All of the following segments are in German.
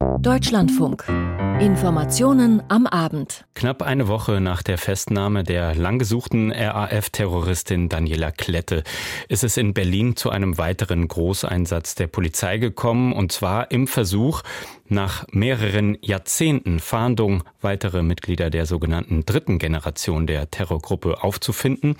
Deutschlandfunk. Informationen am Abend. Knapp eine Woche nach der Festnahme der langgesuchten RAF-Terroristin Daniela Klette ist es in Berlin zu einem weiteren Großeinsatz der Polizei gekommen, und zwar im Versuch, nach mehreren Jahrzehnten Fahndung weitere Mitglieder der sogenannten dritten Generation der Terrorgruppe aufzufinden.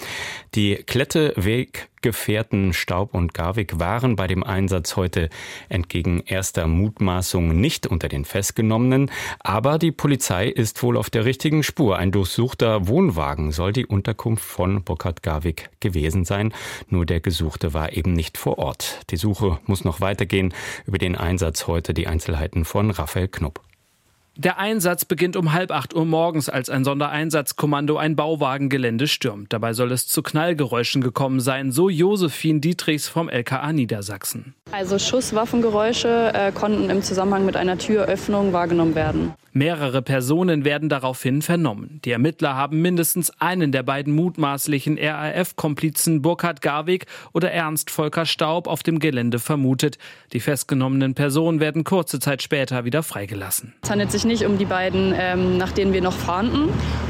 Die Klette Weggefährten Staub und Garwig waren bei dem Einsatz heute entgegen erster Mutmaßung nicht unter den Festgenommenen, aber die Polizei ist wohl auf der richtigen Spur. Ein durchsuchter Wohnwagen soll die Unterkunft von Burkhard Garwig gewesen sein, nur der Gesuchte war eben nicht vor Ort. Die Suche muss noch weitergehen. Über den Einsatz heute die Einzelheiten von Raphael Knupp. Der Einsatz beginnt um halb acht Uhr morgens, als ein Sondereinsatzkommando ein Bauwagengelände stürmt. Dabei soll es zu Knallgeräuschen gekommen sein, so Josephine Dietrichs vom LKA Niedersachsen. Also Schusswaffengeräusche äh, konnten im Zusammenhang mit einer Türöffnung wahrgenommen werden. Mehrere Personen werden daraufhin vernommen. Die Ermittler haben mindestens einen der beiden mutmaßlichen RAF-Komplizen Burkhard Garwig oder Ernst Volker Staub auf dem Gelände vermutet. Die festgenommenen Personen werden kurze Zeit später wieder freigelassen. Es handelt sich nicht um die beiden, ähm, nach denen wir noch fahnden.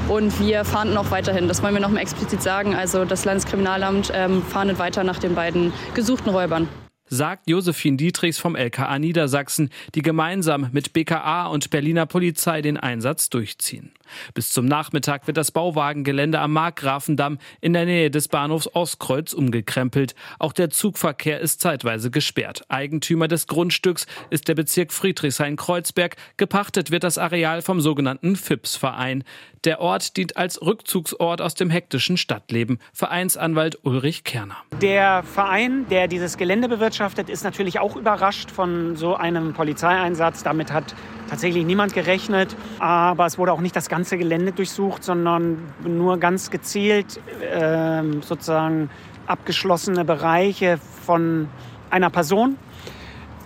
Und wir fahnden auch weiterhin. Das wollen wir noch mal explizit sagen. Also das Landeskriminalamt ähm, fahndet weiter nach den beiden gesuchten Räubern sagt Josephine Dietrichs vom LKA Niedersachsen, die gemeinsam mit BKA und Berliner Polizei den Einsatz durchziehen. Bis zum Nachmittag wird das Bauwagengelände am Markgrafendamm in der Nähe des Bahnhofs Ostkreuz umgekrempelt. Auch der Zugverkehr ist zeitweise gesperrt. Eigentümer des Grundstücks ist der Bezirk Friedrichshain-Kreuzberg. Gepachtet wird das Areal vom sogenannten FIPS-Verein. Der Ort dient als Rückzugsort aus dem hektischen Stadtleben. Vereinsanwalt Ulrich Kerner. Der Verein, der dieses Gelände bewirtschaftet, bewirtschaftet, ist natürlich auch überrascht von so einem Polizeieinsatz. Damit hat tatsächlich niemand gerechnet. Aber es wurde auch nicht das ganze Gelände durchsucht, sondern nur ganz gezielt äh, sozusagen abgeschlossene Bereiche von einer Person.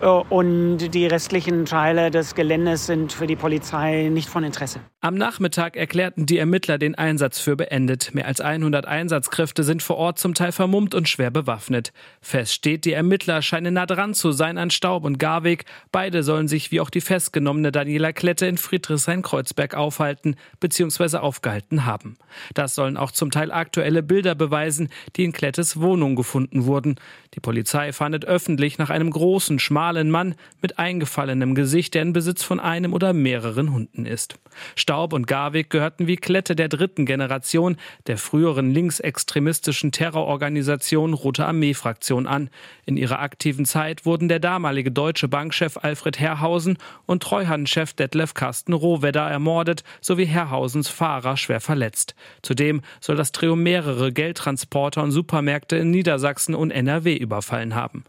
Äh, und die restlichen Teile des Geländes sind für die Polizei nicht von Interesse. Am Nachmittag erklärten die Ermittler den Einsatz für beendet. Mehr als 100 Einsatzkräfte sind vor Ort zum Teil vermummt und schwer bewaffnet. Fest steht, die Ermittler scheinen nah dran zu sein an Staub und Garweg. Beide sollen sich wie auch die festgenommene Daniela Klette in Friedrichshain-Kreuzberg aufhalten bzw. aufgehalten haben. Das sollen auch zum Teil aktuelle Bilder beweisen, die in Klettes Wohnung gefunden wurden. Die Polizei fahndet öffentlich nach einem großen, schmalen Mann mit eingefallenem Gesicht, der in Besitz von einem oder mehreren Hunden ist. Staub und Garwig gehörten wie Klette der dritten Generation der früheren linksextremistischen Terrororganisation Rote Armee-Fraktion an. In ihrer aktiven Zeit wurden der damalige deutsche Bankchef Alfred Herrhausen und Treuhandchef Detlef Carsten Rohwedder ermordet sowie Herrhausens Fahrer schwer verletzt. Zudem soll das Trio mehrere Geldtransporter und Supermärkte in Niedersachsen und NRW überfallen haben.